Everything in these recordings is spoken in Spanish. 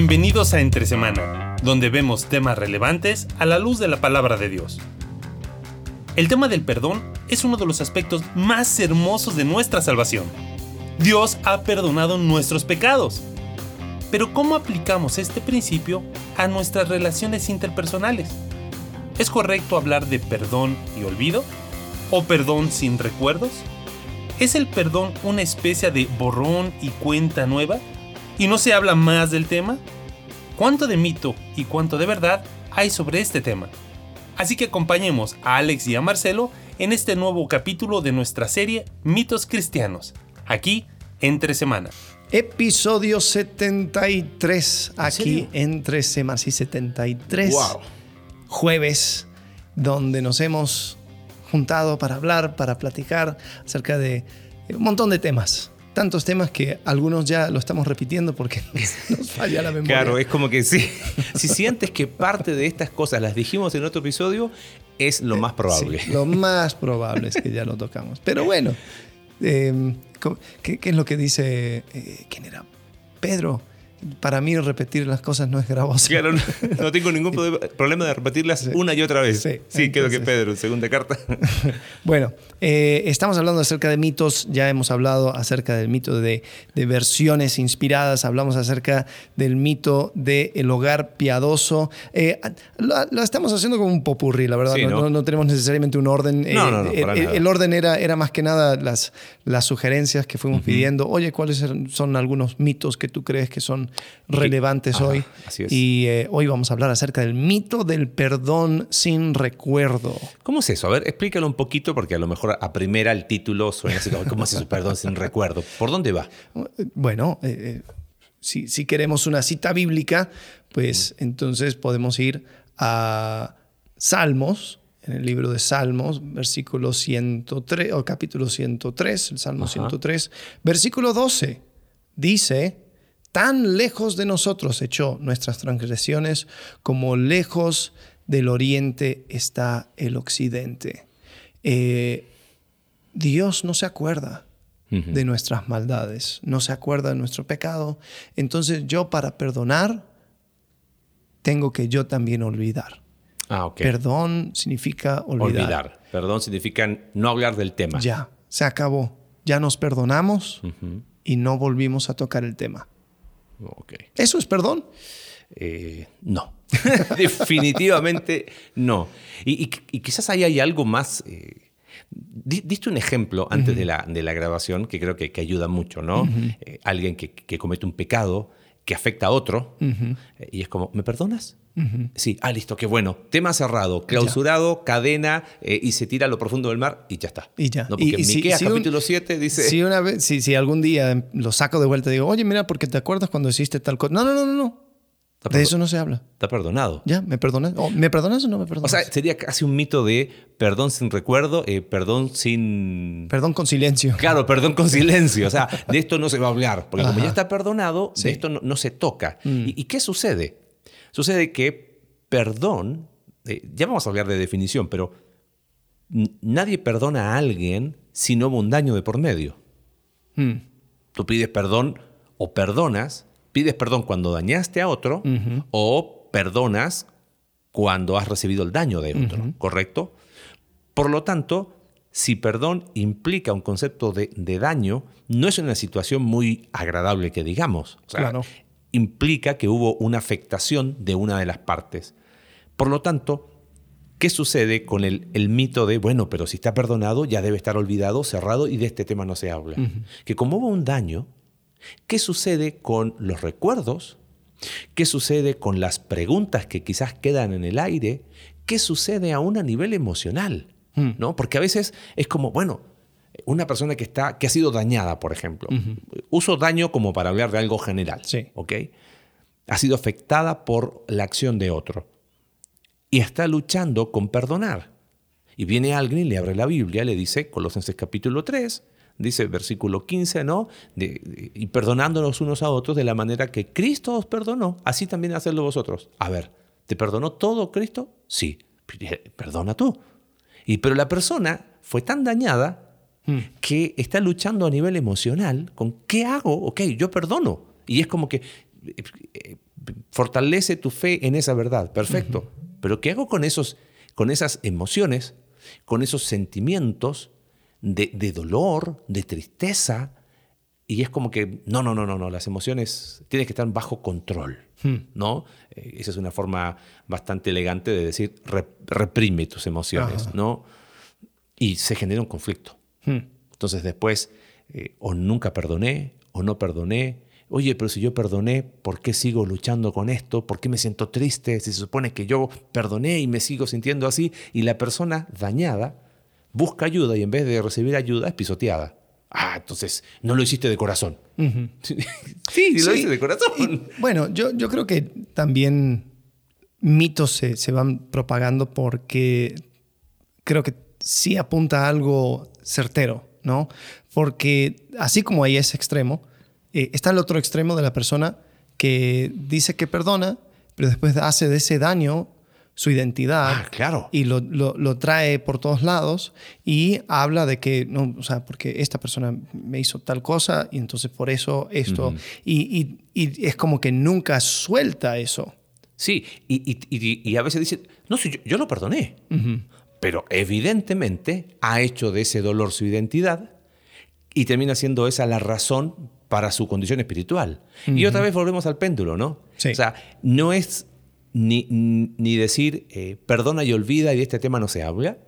Bienvenidos a Entre Semana, donde vemos temas relevantes a la luz de la palabra de Dios. El tema del perdón es uno de los aspectos más hermosos de nuestra salvación. Dios ha perdonado nuestros pecados. Pero ¿cómo aplicamos este principio a nuestras relaciones interpersonales? ¿Es correcto hablar de perdón y olvido? ¿O perdón sin recuerdos? ¿Es el perdón una especie de borrón y cuenta nueva? ¿Y no se habla más del tema? ¿Cuánto de mito y cuánto de verdad hay sobre este tema? Así que acompañemos a Alex y a Marcelo en este nuevo capítulo de nuestra serie Mitos Cristianos, aquí entre semana. Episodio 73, aquí entre semanas y 73. Wow. Jueves, donde nos hemos juntado para hablar, para platicar acerca de un montón de temas tantos temas que algunos ya lo estamos repitiendo porque nos falla la memoria. Claro, es como que sí. si sientes que parte de estas cosas las dijimos en otro episodio, es lo más probable. Sí, lo más probable es que ya lo tocamos. Pero bueno, eh, ¿qué, ¿qué, es lo que dice, eh, ¿quién era? Pedro para mí repetir las cosas no es gravoso. Claro, no, no tengo ningún problema de repetirlas sí. una y otra vez. Sí, sí creo que Pedro, segunda carta. bueno, eh, estamos hablando acerca de mitos, ya hemos hablado acerca del mito de, de versiones inspiradas, hablamos acerca del mito del el hogar piadoso. Eh, lo, lo, estamos haciendo como un popurrí, la verdad, sí, no, no, no, tenemos necesariamente un orden. No, no, no, el, para el, orden era, era más que nada las, las sugerencias que fuimos uh -huh. pidiendo. Oye, ¿cuáles son algunos mitos que tú crees que son relevantes Ajá, hoy. así es. Y eh, hoy vamos a hablar acerca del mito del perdón sin recuerdo. ¿Cómo es eso? A ver, explícalo un poquito porque a lo mejor a primera el título suena así como, ¿cómo es eso, perdón sin recuerdo? ¿Por dónde va? Bueno, eh, si, si, queremos una cita bíblica, pues mm. entonces podemos ir a Salmos, en el libro de Salmos, versículo 103, o capítulo 103, el Salmo Ajá. 103, versículo 12, dice tan lejos de nosotros echó nuestras transgresiones como lejos del oriente está el occidente. Eh, Dios no se acuerda uh -huh. de nuestras maldades, no se acuerda de nuestro pecado. Entonces yo para perdonar tengo que yo también olvidar. Ah, okay. Perdón significa olvidar. olvidar. Perdón significa no hablar del tema. Ya, se acabó. Ya nos perdonamos uh -huh. y no volvimos a tocar el tema. Okay. ¿Eso es perdón? Eh, no, definitivamente no. Y, y, y, quizás ahí hay algo más... Eh, diste un ejemplo antes uh -huh. de, la, de, la, grabación que creo que, que ayuda mucho, ¿no? Uh -huh. eh, alguien que, que, comete un pecado que afecta a otro uh -huh. y es como, ¿me perdonas? Sí, ah, listo, qué bueno. Tema cerrado, clausurado, ya. cadena eh, y se tira a lo profundo del mar y ya está. Y ya. No, porque y, en Miqueas, si capítulo 7 dice... Si, una vez, si, si algún día lo saco de vuelta y digo, oye, mira, porque te acuerdas cuando hiciste tal cosa. No, no, no, no, no. De eso no se habla. Está perdonado. Ya, ¿me perdonas? ¿O ¿Me perdonas o no me perdonas? O sea, sería casi un mito de perdón sin recuerdo, eh, perdón sin... Perdón con silencio. Claro, perdón con silencio. O sea, de esto no se va a hablar. Porque Ajá. como ya está perdonado, sí. de esto no, no se toca. Mm. ¿Y, ¿Y, qué sucede? Sucede que perdón, eh, ya vamos a hablar de definición, pero nadie perdona a alguien si no hubo un daño de por medio. Mm. Tú pides perdón o perdonas, pides perdón cuando dañaste a otro uh -huh. o perdonas cuando has recibido el daño de otro, uh -huh. ¿correcto? Por lo tanto, si perdón implica un concepto de, de, daño, no es una situación muy agradable que digamos. O sea, claro. Implica que hubo una afectación de una de las partes. Por lo tanto, ¿qué sucede con el, el, mito de, bueno, pero si está perdonado, ya debe estar olvidado, cerrado y de este tema no se habla? Uh -huh. Que como hubo un daño, ¿qué sucede con los recuerdos? ¿Qué sucede con las preguntas que quizás quedan en el aire? ¿Qué sucede aún a nivel emocional? Uh -huh. ¿No? Porque a veces es como, bueno, una persona que, está, que ha sido dañada, por ejemplo. Uh -huh. Uso daño como para hablar de algo general. Sí. ¿ok? Ha sido afectada por la acción de otro y está luchando con perdonar. Y viene alguien y le abre la Biblia, le dice, Colosenses capítulo 3, dice versículo 15, ¿no? De, de, y perdonándonos unos a otros de la manera que Cristo os perdonó, así también hacedlo vosotros. A ver, ¿te perdonó todo Cristo? Sí, perdona tú. Y pero la persona fue tan dañada hmm. que está luchando a nivel emocional con ¿qué hago? Ok, yo perdono. Y es como que fortalece tu fe en esa verdad, perfecto. Pero ¿qué hago con, esos, con esas emociones, con esos sentimientos de, de dolor, de tristeza? Y es como que, no, no, no, no, no, las emociones tienen que estar bajo control, ¿no? Eh, esa es una forma bastante elegante de decir, reprime tus emociones, ¿no? Y se genera un conflicto. Entonces después, eh, o nunca perdoné, o no perdoné, oye, pero si yo perdoné, ¿por qué sigo luchando con esto? ¿Por qué me siento triste? Si se supone que yo perdoné y me sigo sintiendo así, y la persona dañada busca ayuda y en vez de recibir ayuda es pisoteada. Ah, entonces no lo hiciste de corazón. sí, lo hice de corazón. bueno, yo, yo creo que también mitos se, se van propagando porque creo que sí apunta a algo certero, ¿no? Porque así como hay ese extremo, eh, está el otro extremo de la persona que dice que perdona, pero después hace de ese daño su identidad ah, claro. y lo, lo, trae por todos lados y habla de que, no, o sea, porque esta persona me hizo tal cosa y entonces por eso esto, y, y, y, es como que nunca suelta eso. Sí, y, y a veces dice, no, si yo, yo lo perdoné, pero evidentemente ha hecho de ese dolor su identidad y termina siendo esa la razón para su condición espiritual. Y otra vez volvemos al péndulo, ¿no? O sea, no es ni, ni decir eh, perdona y olvida y de este tema no se habla,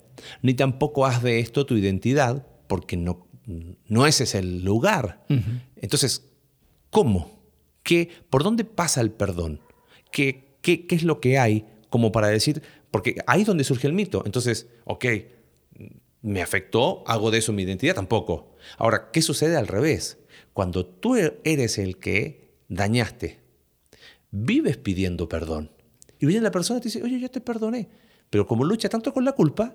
ni tampoco haz de esto tu identidad, porque no, no ese es el lugar. Entonces, ¿cómo? ¿Qué, ¿Por dónde pasa el perdón? ¿Qué, qué, qué es lo que hay como para decir? Porque ahí es donde surge el mito. Entonces, ok, me afectó, hago de eso mi identidad, tampoco. Ahora, ¿qué sucede al revés? Cuando tú eres el que dañaste, vives pidiendo perdón. Y viene la persona y te dice, oye, yo te perdoné. Pero como lucha tanto con la culpa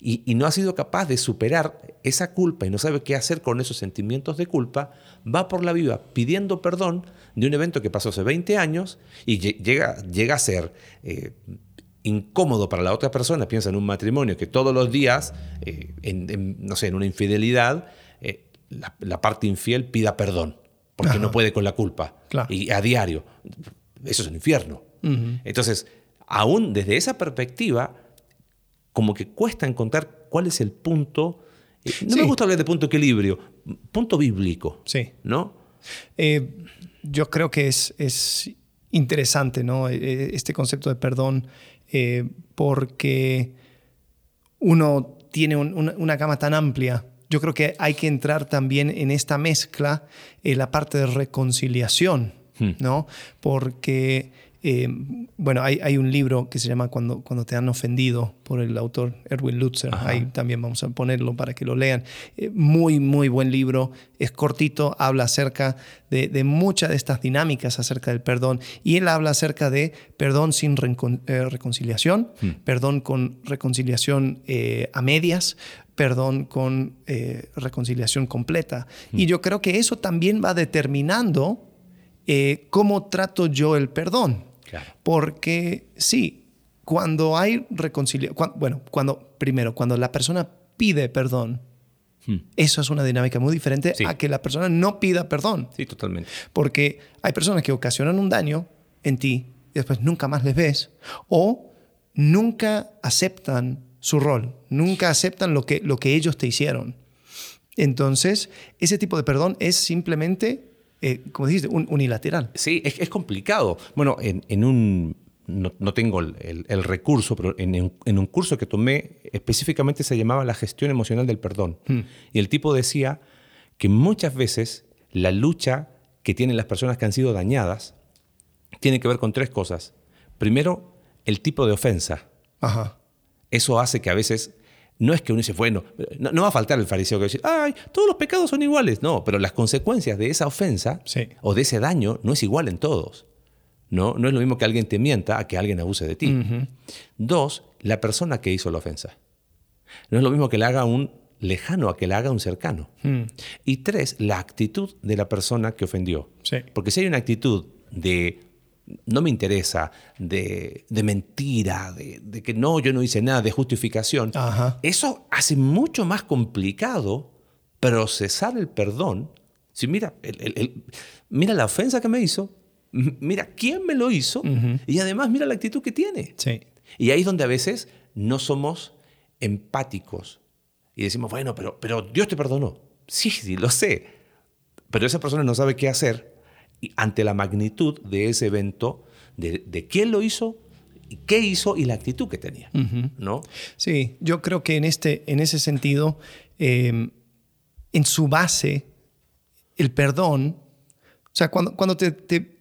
y, no ha sido capaz de superar esa culpa y no sabe qué hacer con esos sentimientos de culpa, va por la vida pidiendo perdón de un evento que pasó hace 20 años y llega, llega a ser eh, incómodo para la otra persona. Piensa en un matrimonio que todos los días, eh, en, no sé, en una infidelidad, eh, la, parte infiel pida perdón porque no puede con la culpa. Y a diario. Eso es un infierno. Entonces, aún desde esa perspectiva, como que cuesta encontrar cuál es el punto. Eh, no me gusta hablar de punto equilibrio, punto bíblico. Sí. ¿No? Yo creo que es, es interesante, ¿no? Este concepto de perdón, porque uno tiene una, gama tan amplia yo creo que hay que entrar también en esta mezcla en la parte de reconciliación, hmm. ¿no? Porque eh, bueno, hay, un libro que se llama Cuando, cuando te han ofendido por el autor Erwin Lutzer. Ahí también vamos a ponerlo para que lo lean. Eh, muy, muy buen libro. Es cortito, habla acerca de, muchas de estas dinámicas acerca del perdón. Y él habla acerca de perdón sin eh, reconciliación, hmm. perdón con reconciliación a medias, perdón con reconciliación completa. Y hmm. yo creo que eso también va determinando cómo trato yo el perdón. Porque sí, cuando hay reconciliación, bueno, cuando, primero, cuando la persona pide perdón, hmm. eso es una dinámica muy diferente a que la persona no pida perdón. Sí, totalmente. Porque hay personas que ocasionan un daño en ti y después nunca más les ves o nunca aceptan su rol, nunca aceptan lo que, lo que ellos te hicieron. Entonces, ese tipo de perdón es simplemente eh, como dijiste, un, unilateral. Sí, es, complicado. Bueno, en, un, no, tengo el, recurso, pero en, un curso que tomé específicamente se llamaba la gestión emocional del perdón. Hmm. Y el tipo decía que muchas veces la lucha que tienen las personas que han sido dañadas tiene que ver con tres cosas. Primero, el tipo de ofensa. Ajá. Eso hace que a veces no es que uno dice, bueno, no, va a faltar el fariseo que dice, ay, todos los pecados son iguales. No, pero las consecuencias de esa ofensa o de ese daño no es igual en todos. No, no es lo mismo que alguien te mienta a que alguien abuse de ti. Dos, la persona que hizo la ofensa. No es lo mismo que le haga un lejano a que le haga un cercano. Mm. Y tres, la actitud de la persona que ofendió. Porque si hay una actitud de no me interesa, de, mentira, de, que no, yo no hice nada, de justificación, eso hace mucho más complicado procesar el perdón. Si mira, mira la ofensa que me hizo, mira quién me lo hizo y además mira la actitud que tiene. Sí. Y ahí es donde a veces no somos empáticos y decimos, bueno, pero, pero Dios te perdonó. Sí, sí, lo sé. Pero esa persona no sabe qué hacer ante la magnitud de ese evento, de, quién lo hizo, qué hizo y la actitud que tenía. ¿no? Sí, yo creo que en, este, en ese sentido, em, en su base, el perdón, o sea, cuando, cuando te, te,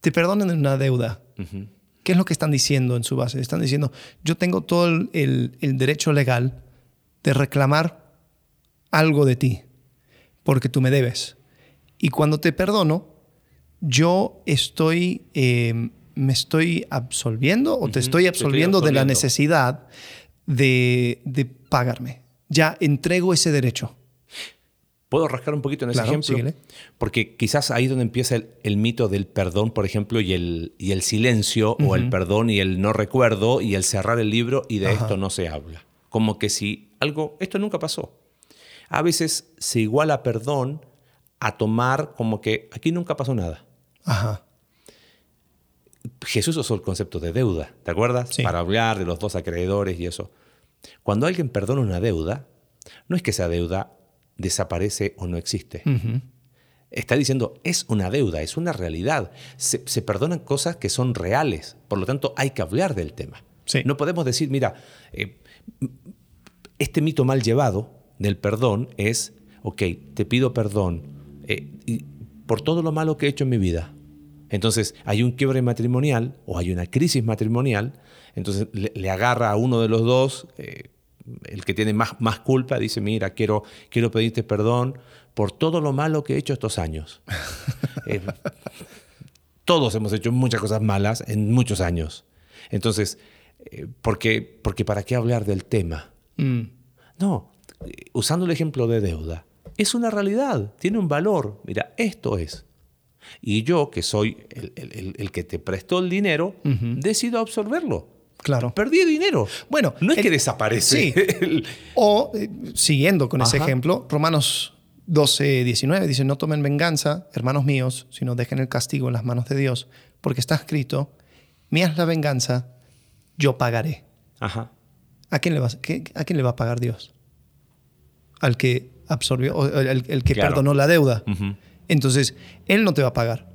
te perdonan una deuda, ¿qué es lo que están diciendo en su base? Están diciendo, yo tengo todo el, el derecho legal de reclamar algo de ti, porque tú me debes. Y cuando te perdono, yo estoy, eh, me estoy absolviendo o te estoy absolviendo, de la necesidad de, pagarme. Ya entrego ese derecho. ¿Puedo rascar un poquito en ese ejemplo? Porque quizás ahí es donde empieza el, mito del perdón, por ejemplo, y el, y el silencio, o el perdón y el no recuerdo, y el cerrar el libro, y de esto no se habla. Como que si algo, esto nunca pasó. A veces se iguala perdón a tomar como que aquí nunca pasó nada. Ajá. Jesús usó el concepto de deuda, ¿te acuerdas? Para hablar de los dos acreedores y eso. Cuando alguien perdona una deuda, no es que esa deuda desaparece o no existe. Está diciendo, es una deuda, es una realidad. Se, perdonan cosas que son reales, por lo tanto hay que hablar del tema. No podemos decir, mira, eh, este mito mal llevado del perdón es, ok, te pido perdón eh, por todo lo malo que he hecho en mi vida. Entonces hay un quiebre matrimonial o hay una crisis matrimonial, entonces le, agarra a uno de los dos, eh, el que tiene más, más culpa, dice, mira, quiero, quiero pedirte perdón por todo lo malo que he hecho estos años. Eh, todos hemos hecho muchas cosas malas en muchos años. Entonces, porque, porque ¿para qué hablar del tema? Mm. No, usando el ejemplo de deuda, es una realidad, tiene un valor. Mira, esto es. Y yo, que soy el, que te prestó el dinero, decido absorberlo. Claro. Perdí dinero. Bueno, no es que desaparece. Sí. o, eh, siguiendo con ese ejemplo, Romanos 12, 19 dice, no tomen venganza, hermanos míos, sino dejen el castigo en las manos de Dios, porque está escrito, mía es la venganza, yo pagaré. Ajá. ¿A quién le va, a quién le va a pagar Dios? Al que absorbió, el, que perdonó la deuda. Entonces, Él no te va a pagar.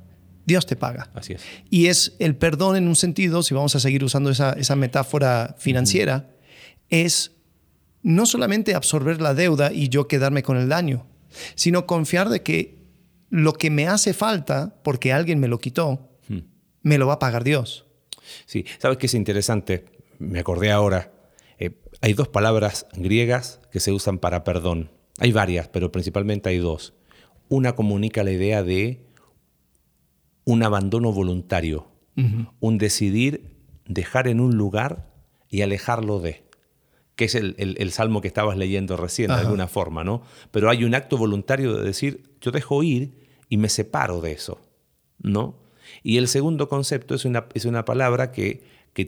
Dios te paga. Así es. Y es el perdón en un sentido, si vamos a seguir usando esa, esa metáfora financiera, es no solamente absorber la deuda y yo quedarme con el daño, sino confiar de que lo que me hace falta, porque alguien me lo quitó, me lo va a pagar Dios. Sí, ¿sabes qué es interesante? Me acordé ahora hay dos palabras griegas que se usan para perdón. Hay varias, pero principalmente hay dos. Una comunica la idea de un abandono voluntario, un decidir dejar en un lugar y alejarlo de, que es el, salmo que estabas leyendo recién, de alguna forma, ¿no? Pero hay un acto voluntario de decir, yo dejo ir y me separo de eso, ¿no? Y el segundo concepto es una, es una palabra que que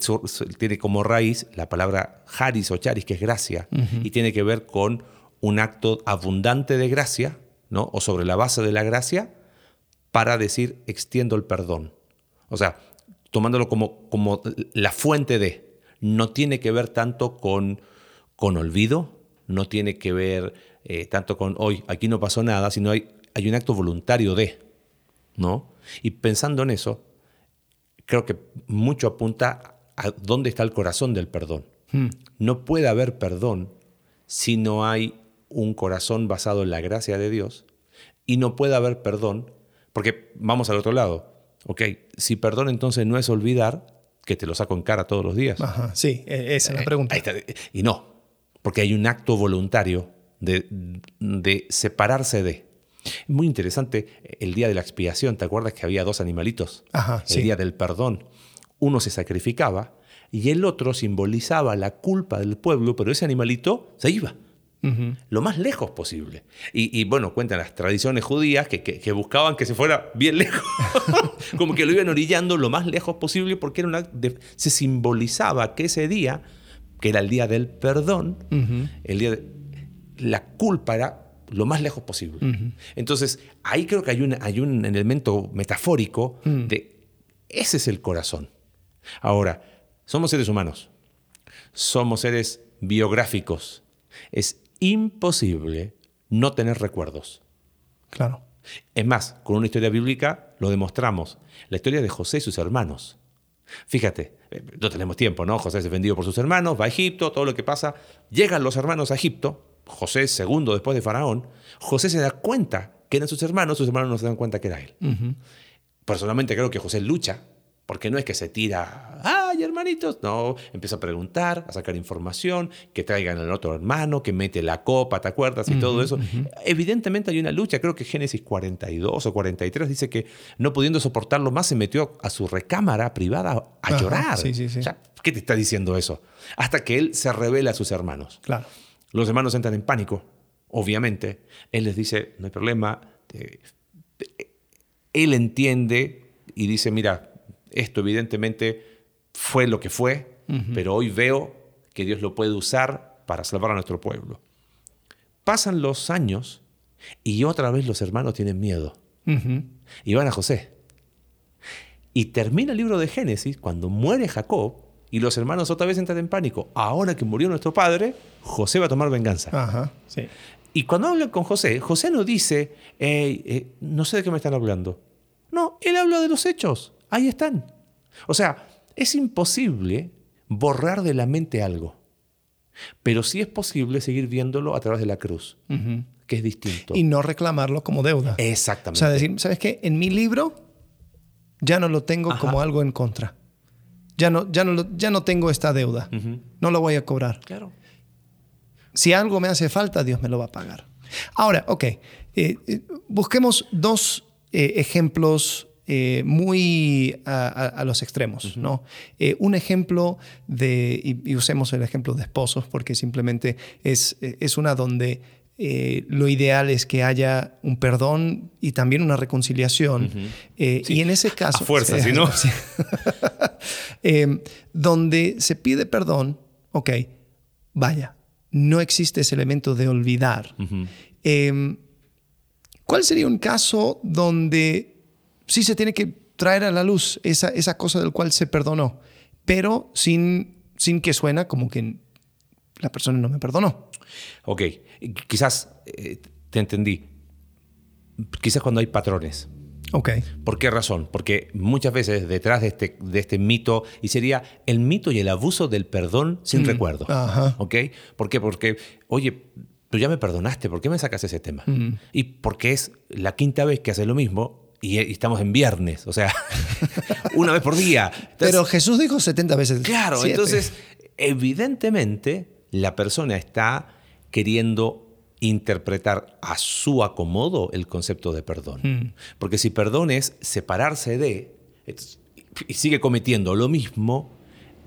tiene como raíz la palabra haris o charis, que es gracia, y tiene que ver con un acto abundante de gracia, ¿no? o sobre la base de la gracia, para decir extiendo el perdón. O sea, tomándolo como, como la fuente de, no tiene que ver tanto con, con olvido, no tiene que ver eh, tanto con hoy, aquí no pasó nada, sino hay, hay un acto voluntario de, ¿no? Y pensando en eso, creo que mucho apunta dónde está el corazón del perdón. Hmm. No puede haber perdón si no hay un corazón basado en la gracia de Dios y no puede haber perdón, porque vamos al otro lado. Ok, si perdón entonces no es olvidar, que te lo saco en cara todos los días. Ajá, sí, e-, esa es la eh, pregunta. Y no, porque hay un acto voluntario de, de separarse de. Muy interesante el día de la expiación, ¿te acuerdas que había dos animalitos? Ajá, el día del perdón uno se sacrificaba y el otro simbolizaba la culpa del pueblo, pero ese animalito se iba. Lo más lejos posible. Y, bueno, cuentan las tradiciones judías que, buscaban que se fuera bien lejos, como que lo iban orillando lo más lejos posible porque era una, se simbolizaba que ese día, que era el día del perdón, el día de, la culpa era lo más lejos posible. Entonces, ahí creo que hay un, hay un elemento metafórico Mm. de ese es el corazón. Ahora, somos seres humanos, somos seres biográficos. Es imposible no tener recuerdos. Claro. Es más, con una historia bíblica lo demostramos. La historia de José y sus hermanos. Fíjate, eh, no tenemos tiempo, ¿no? José es defendido por sus hermanos, va a Egipto, todo lo que pasa. Llegan los hermanos a Egipto, José segundo después de Faraón. José se da cuenta que eran sus hermanos, sus hermanos no se dan cuenta que era él. Personalmente creo que José lucha, porque no es que se tira, ¡ay, hermanitos! No, empieza a preguntar, a sacar información, que traigan al otro hermano, que mete la copa, ¿te acuerdas? Y todo eso. Evidentemente hay una lucha, creo que Génesis 42 o 43 dice que no pudiendo soportarlo más, se metió a su recámara privada a Ajá, llorar. sí, sí, sí. O sea, ¿Qué te está diciendo eso? Hasta que él se revela a sus hermanos. Claro. Los hermanos entran en pánico, obviamente. Él les dice, no hay problema. él entiende y dice, mira, esto evidentemente fue lo que fue, pero hoy veo que Dios lo puede usar para salvar a nuestro pueblo. Pasan los años y otra vez los hermanos tienen miedo. Y van a José. Y termina el libro de Génesis cuando muere Jacob y los hermanos otra vez entran en pánico. Ahora que murió nuestro padre, José va a tomar venganza. Ajá. Sí. Y cuando hablan con José, José no dice, "Ey, eh, no sé de qué me están hablando. No, él habla de los hechos. Ahí están. O sea, es imposible borrar de la mente algo. Pero sí es posible seguir viéndolo a través de la cruz, que es distinto. Y no reclamarlo como deuda. O Exactamente. sea, decir, ¿sabes qué? En mi libro ya no lo tengo Ajá. como algo en contra. Ya no, ya no, lo- ya no tengo esta deuda. No lo voy a cobrar. Claro. Si algo me hace falta, Dios me lo va a pagar. Ahora, ok, eh, eh, busquemos dos eh, ejemplos eh, muy a, a- a los extremos, ¿no? Eh, un ejemplo de, y, y usemos el ejemplo de esposos porque simplemente es, es una donde eh, lo ideal es que haya un perdón y también una reconciliación. Eh, Sí, Y en ese caso... a fuerza, si no- Sí. Eh, donde se pide perdón, ok, vaya, no existe ese elemento de olvidar. Eh, ¿Cuál sería un caso donde sí se tiene que traer a la luz esa, esa cosa del cual se perdonó, pero sin, sin que suena como que la persona no me perdonó? Ok, quizás eh, te entendí. Quizás cuando hay patrones. Ok. ¿Por qué razón? Porque muchas veces detrás de este, de este mito, y sería el mito y el abuso del perdón sin recuerdo. ajá. ¿Ok? ¿Por qué? Porque, oye, tú ya me perdonaste, ¿por qué me sacas ese tema? Y porque es la quinta vez que hace lo mismo y, y estamos en viernes, o sea, una vez por día. Entonces, Pero Jesús dijo 70 veces. Claro, siete. entonces, evidentemente, la persona está queriendo interpretar a su acomodo el concepto de perdón. Porque si perdón es separarse de y sigue cometiendo lo mismo,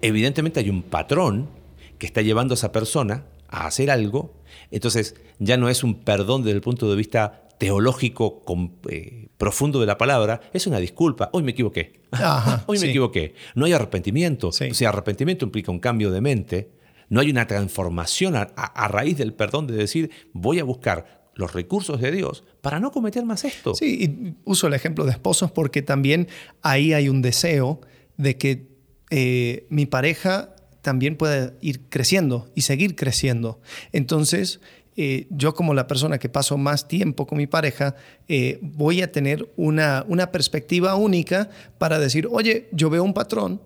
evidentemente hay un patrón que está llevando a esa persona a hacer algo. Entonces, ya no es un perdón desde el punto de vista teológico eh, profundo de la palabra, es una disculpa. Hoy me equivoqué. Ajá, Hoy me sí. equivoqué. No hay arrepentimiento. Sí. O sea, arrepentimiento implica un cambio de mente. No hay una transformación a, a- a raíz del perdón de decir, voy a buscar los recursos de Dios para no cometer más esto. Sí, y uso el ejemplo de esposos porque también ahí hay un deseo de que eh, mi pareja también pueda ir creciendo y seguir creciendo. Entonces, eh, yo como la persona que paso más tiempo con mi pareja, eh, voy a tener una, una perspectiva única para decir, oye, yo veo un patrón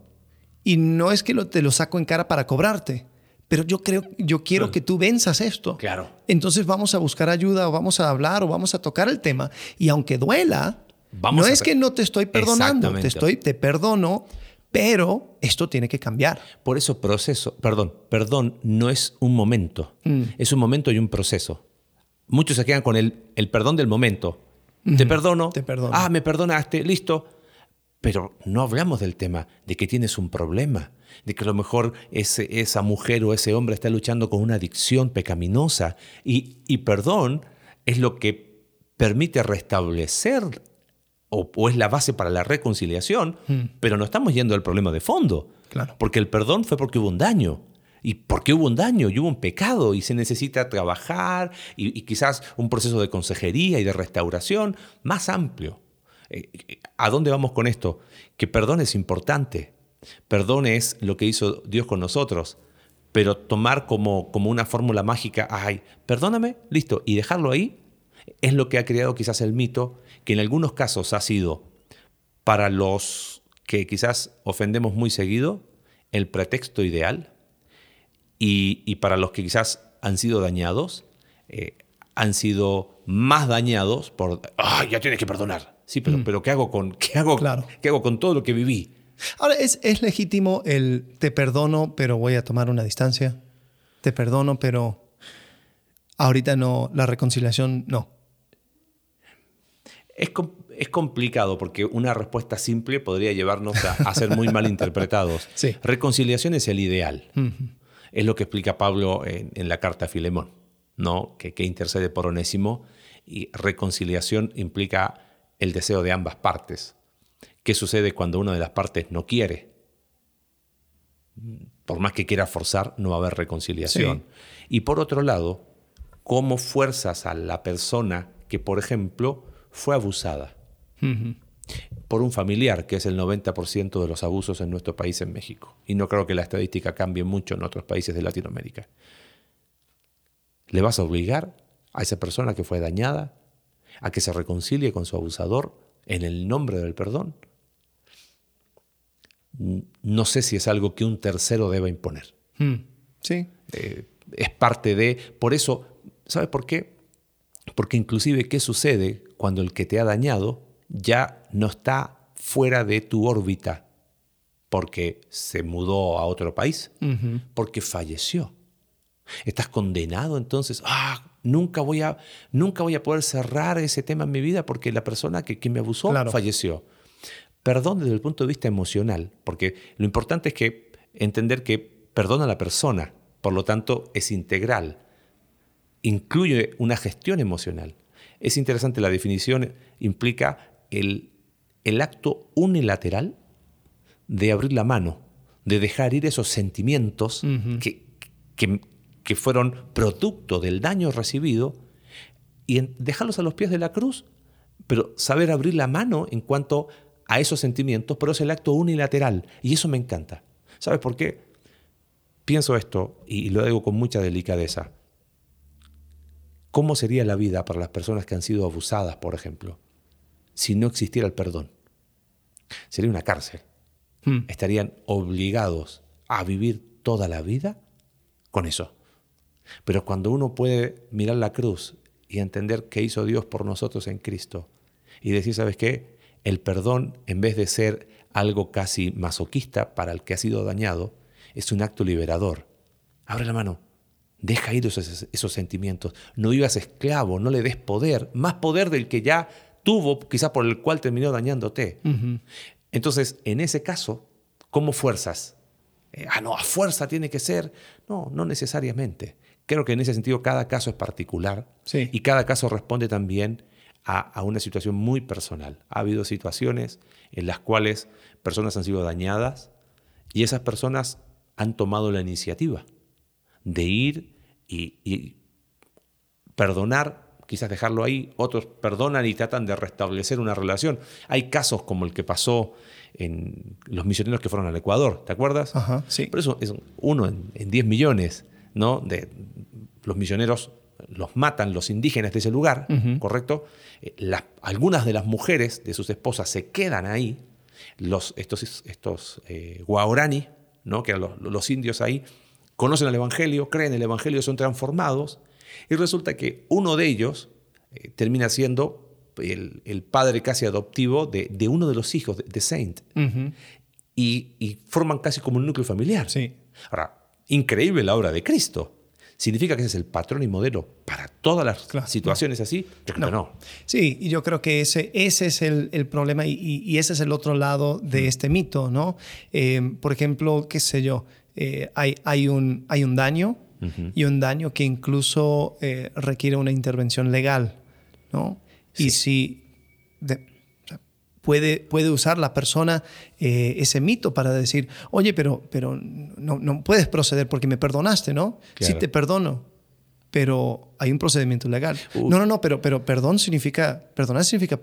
y no es que lo- te lo saco en cara para cobrarte, pero yo creo, yo quiero que tú venzas esto. Claro. Entonces vamos a buscar ayuda o vamos a hablar o vamos a tocar el tema. Y aunque duela, Vamos no es que no te estoy perdonando, te, estoy, te perdono, pero esto tiene que cambiar. Por eso proceso, perdón, perdón no es un momento, Mm. es un momento y un proceso. Muchos se quedan con el, el perdón del momento. Te perdono. Te perdono. Ah, me perdonaste, listo. Pero no hablamos del tema de que tienes un problema, de que a lo mejor ese- esa mujer o ese hombre está luchando con una adicción pecaminosa. Y, y perdón es lo que permite restablecer o, o es la base para la reconciliación, pero no estamos yendo al problema de fondo. Claro. Porque el perdón fue porque hubo un daño. y porque hubo un daño y hubo un pecado y se necesita trabajar y, quizás un proceso de consejería y de restauración más amplio. Eh, eh, ¿A dónde vamos con esto? Que perdón es importante. Perdón es lo que hizo Dios con nosotros. Pero tomar como, como una fórmula mágica, ay, perdóname, listo, y dejarlo ahí, es lo que ha creado quizás el mito, que en algunos casos ha sido para los que quizás ofendemos muy seguido, el pretexto ideal, y, para los que quizás han sido dañados, eh, han sido más dañados por, ¡ay, ya tienes que perdonar! Sí, pero, mm. pero ¿qué, hago con, qué, hago, ¿qué hago con todo lo que viví? Ahora, ¿es, ¿es legítimo el te perdono, pero voy a tomar una distancia? Te perdono, pero ahorita no, la reconciliación no. Es, es complicado porque una respuesta simple podría llevarnos a, ser muy mal interpretados. Reconciliación es el ideal. Es lo que explica Pablo en, la carta a Filemón, ¿no? que, que intercede por Onésimo. Y reconciliación implica el deseo de ambas partes. ¿Qué sucede cuando una de las partes no quiere? Por más que quiera forzar, no va a haber reconciliación. Y por otro lado, ¿cómo fuerzas a la persona que, por ejemplo, fue abusada? por un familiar, que es el 90% de los abusos en nuestro país, en México. Y no creo que la estadística cambie mucho en otros países de Latinoamérica. ¿Le vas a obligar a esa persona que fue dañada a que se reconcilie con su abusador en el nombre del perdón? No sé si es algo que un tercero deba imponer. Hmm. Sí. Eh, es parte de... Por eso, ¿sabe por qué? Porque inclusive, ¿qué sucede cuando el que te ha dañado ya no está fuera de tu órbita porque se mudó a otro país, porque falleció. Estás condenado entonces, ah, nunca voy a, nunca voy a poder cerrar ese tema en mi vida porque la persona que, me abusó falleció. Perdón desde el punto de vista emocional, porque lo importante es que entender que perdona a la persona, por lo tanto es integral, incluye una gestión emocional. Es interesante la definición, implica el, acto unilateral de abrir la mano, de dejar ir esos sentimientos que, que, fueron producto del daño recibido y dejarlos a los pies de la cruz, pero saber abrir la mano en cuanto a esos sentimientos, pero es el acto unilateral y eso me encanta. ¿Sabes por qué? Pienso esto y lo digo con mucha delicadeza. ¿Cómo sería la vida para las personas que han sido abusadas, por ejemplo? si no existiera el perdón. Sería una cárcel. Hmm. Estarían obligados a vivir toda la vida con eso. Pero cuando uno puede mirar la cruz y entender qué hizo Dios por nosotros en Cristo y decir, ¿sabes qué? El perdón, en vez de ser algo casi masoquista para el que ha sido dañado, es un acto liberador. Abre la mano, deja ir esos, esos sentimientos, no vivas esclavo, no le des poder, más poder del que ya tuvo, quizás por el cual terminó dañándote. Entonces, en ese caso, ¿cómo fuerzas? Eh, ah, no, a fuerza tiene que ser. No, no necesariamente. Creo que en ese sentido cada caso es particular y cada caso responde también a, a, una situación muy personal. Ha habido situaciones en las cuales personas han sido dañadas y esas personas han tomado la iniciativa de ir y, y perdonar quizás dejarlo ahí, otros perdonan y tratan de restablecer una relación. Hay casos como el que pasó en los misioneros que fueron al Ecuador, ¿te acuerdas? Ajá, sí. Pero eso es uno en, 10 millones, ¿no? De, los misioneros los matan los indígenas de ese lugar, ¿correcto? Eh, algunas de las mujeres de sus esposas se quedan ahí, los, estos, estos eh, guaorani, ¿no? que eran los, los indios ahí, conocen el Evangelio, creen el Evangelio, son transformados, y resulta que uno de ellos eh, termina siendo el, padre casi adoptivo de, uno de los hijos de, Saint. y, forman casi como un núcleo familiar. Sí. Ahora, increíble la obra de Cristo. ¿Significa que ese es el patrón y modelo para todas las situaciones así? no. no. Sí, y yo creo que ese, ese es el, problema y, ese es el otro lado de este mito, ¿no? Eh, por ejemplo, qué sé yo, eh, hay, hay, un, hay un daño, y un daño que incluso eh, requiere una intervención legal, ¿no? Y si puede, puede usar la persona eh, ese mito para decir, oye, pero, pero no, no puedes proceder porque me perdonaste, ¿no? Sí te perdono, pero hay un procedimiento legal. No, no, no, pero, pero perdón significa, perdonar significa,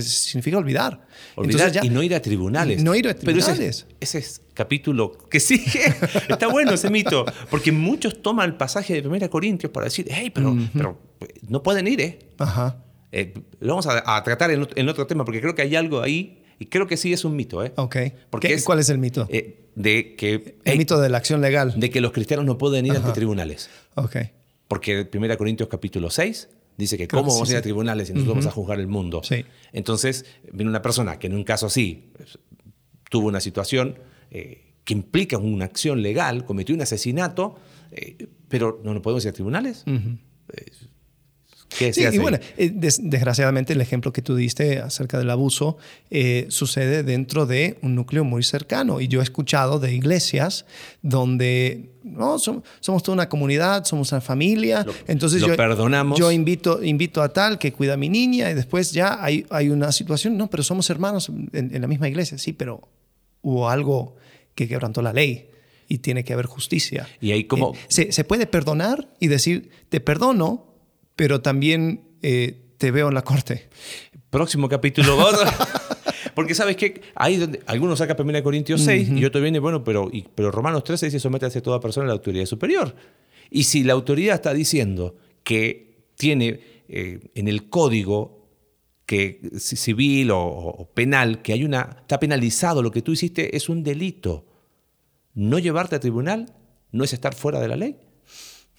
significa olvidar. Olvidar y no ir a tribunales. No ir a tribunales. Pero ese, es capítulo que sigue. Está bueno ese mito, porque muchos toman el pasaje de 1 Corintios para decir, hey, pero, pero no pueden ir, ¿eh? Ajá. Eh, lo vamos a, tratar en, otro tema, porque creo que hay algo ahí, y creo que sí es un mito, ¿eh? Ok. Porque ¿Cuál es el mito? Eh, de que... El mito de la acción legal. De que los cristianos no pueden ir ante tribunales. Ok. Porque 1 Corintios capítulo 6 dice que cómo vamos a ir a tribunales y nosotros vamos a juzgar el mundo. Sí. Entonces, viene una persona que en un caso así tuvo una situación eh, que implica una acción legal, cometió un asesinato, eh, pero no nos podemos ir a tribunales. Sí, y bueno, eh, desgraciadamente el ejemplo que tú diste acerca del abuso eh, sucede dentro de un núcleo muy cercano. Y yo he escuchado de iglesias donde no, somos, toda una comunidad, somos una familia. entonces yo, perdonamos. yo invito, invito a tal que cuida a mi niña y después ya hay, hay una situación. No, pero somos hermanos en, la misma iglesia. Sí, pero hubo algo que quebrantó la ley y tiene que haber justicia. Y ahí como... Eh, se, se puede perdonar y decir, te perdono, pero también eh, te veo en la corte. Próximo capítulo. Porque sabes que ahí donde algunos saca 1 Corintios 6 y otro viene, bueno, pero, pero Romanos 13 dice somete a toda persona a la autoridad superior. Y si la autoridad está diciendo que tiene eh, en el código que civil o, penal, que hay una, está penalizado lo que tú hiciste, es un delito. No llevarte a tribunal no es estar fuera de la ley.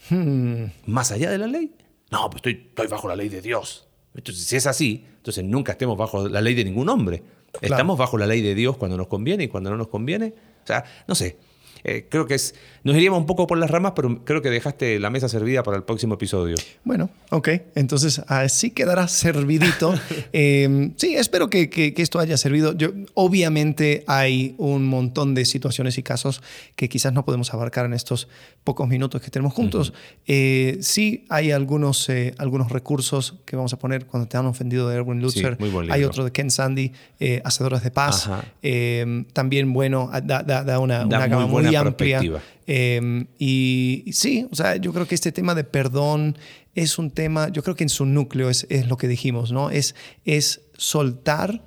Hmm. Más allá de la ley. No, pues estoy, estoy bajo la ley de Dios. Entonces, si es así, entonces nunca estemos bajo la ley de ningún hombre. Estamos bajo la ley de Dios cuando nos conviene y cuando no nos conviene. O sea, no sé. Eh, creo que es, nos iríamos un poco por las ramas, pero creo que dejaste la mesa servida para el próximo episodio. Bueno, ok, entonces así quedará servidito. Em, sí, espero que, que, esto haya servido. Yo, obviamente hay un montón de situaciones y casos que quizás no podemos abarcar en estos pocos minutos que tenemos juntos. Eh, sí hay algunos, eh, algunos recursos que vamos a poner cuando te han ofendido de Erwin Lutzer. hay otro de Ken Sandy, Hacedores de Paz. Em, también, bueno, da, da, una, una gama muy amplia. Em, y, sí, o sea, yo creo que este tema de perdón es un tema, yo creo que en su núcleo es, es lo que dijimos, ¿no? Es, es soltar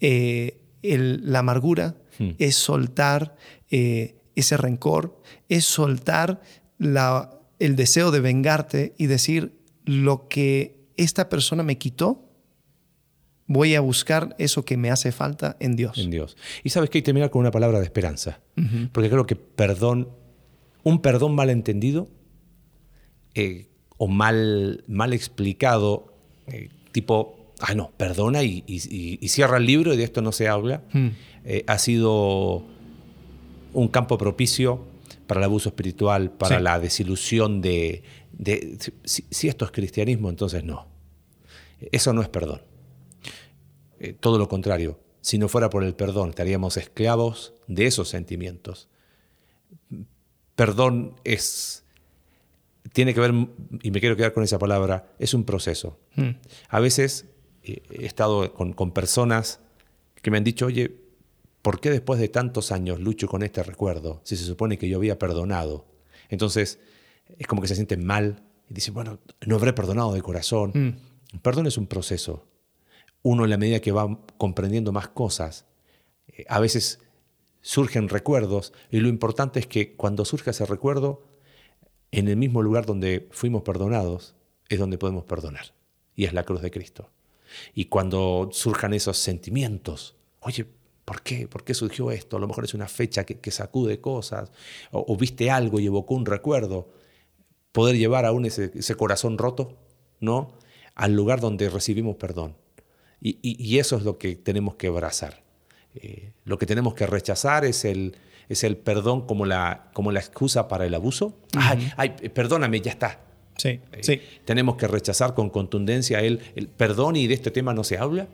eh, la amargura, hmm. es soltar eh, ese rencor, es soltar la, el deseo de vengarte y decir lo que esta persona me quitó, voy a buscar eso que me hace falta en Dios. En Dios. Y sabes que hay que terminar con una palabra de esperanza. Porque creo que perdón, un perdón mal entendido eh, o mal, mal explicado, eh, tipo, ah, no, perdona y, cierra el libro y de esto no se habla, eh, ha sido un campo propicio para el abuso espiritual, para la desilusión de, si esto es cristianismo, entonces no. Eso no es perdón. Eh, todo lo contrario, si no fuera por el perdón, estaríamos esclavos de esos sentimientos. Perdón es, tiene que ver, y me quiero quedar con esa palabra, es un proceso. Hmm. A veces eh, he estado con, con personas que me han dicho, oye, ¿por qué después de tantos años lucho con este recuerdo si se supone que yo había perdonado? Entonces, es como que se sienten mal y dicen, bueno, no habré perdonado de corazón. Hmm. Perdón es un proceso uno en la medida que va comprendiendo más cosas, eh, a veces surgen recuerdos y lo importante es que cuando surge ese recuerdo, en el mismo lugar donde fuimos perdonados, es donde podemos perdonar. Y es la cruz de Cristo. Y cuando surjan esos sentimientos, oye, ¿por qué? ¿Por qué surgió esto? A lo mejor es una fecha que, sacude cosas, o, viste algo y evocó un recuerdo. Poder llevar aún ese corazón roto, ¿no? Al lugar donde recibimos perdón. Y, eso es lo que tenemos que abrazar. Eh, lo que tenemos que rechazar es el, es el perdón como la, como la excusa para el abuso. ay, perdóname, ya está. Sí, eh, sí. Tenemos que rechazar con contundencia el, el perdón y de este tema no se habla.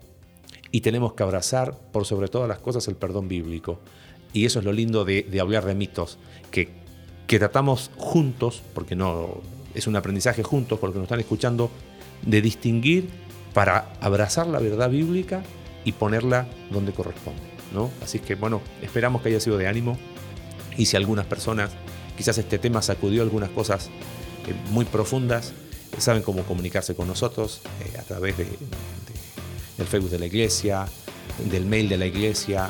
Y tenemos que abrazar por sobre todas las cosas el perdón bíblico. Y eso es lo lindo de, de hablar de mitos, que, que tratamos juntos, porque no es un aprendizaje juntos, porque nos están escuchando, de distinguir para abrazar la verdad bíblica y ponerla donde corresponde. ¿no? Así que bueno, esperamos que haya sido de ánimo y si algunas personas, quizás este tema sacudió algunas cosas eh, muy profundas, saben cómo comunicarse con nosotros eh, a través de, del Facebook de la iglesia, del mail de la iglesia,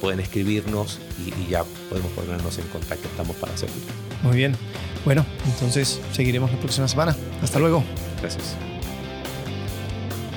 pueden escribirnos y, ya podemos ponernos en contacto, estamos para servir. Muy bien, bueno, entonces seguiremos la próxima semana. Hasta luego. Gracias.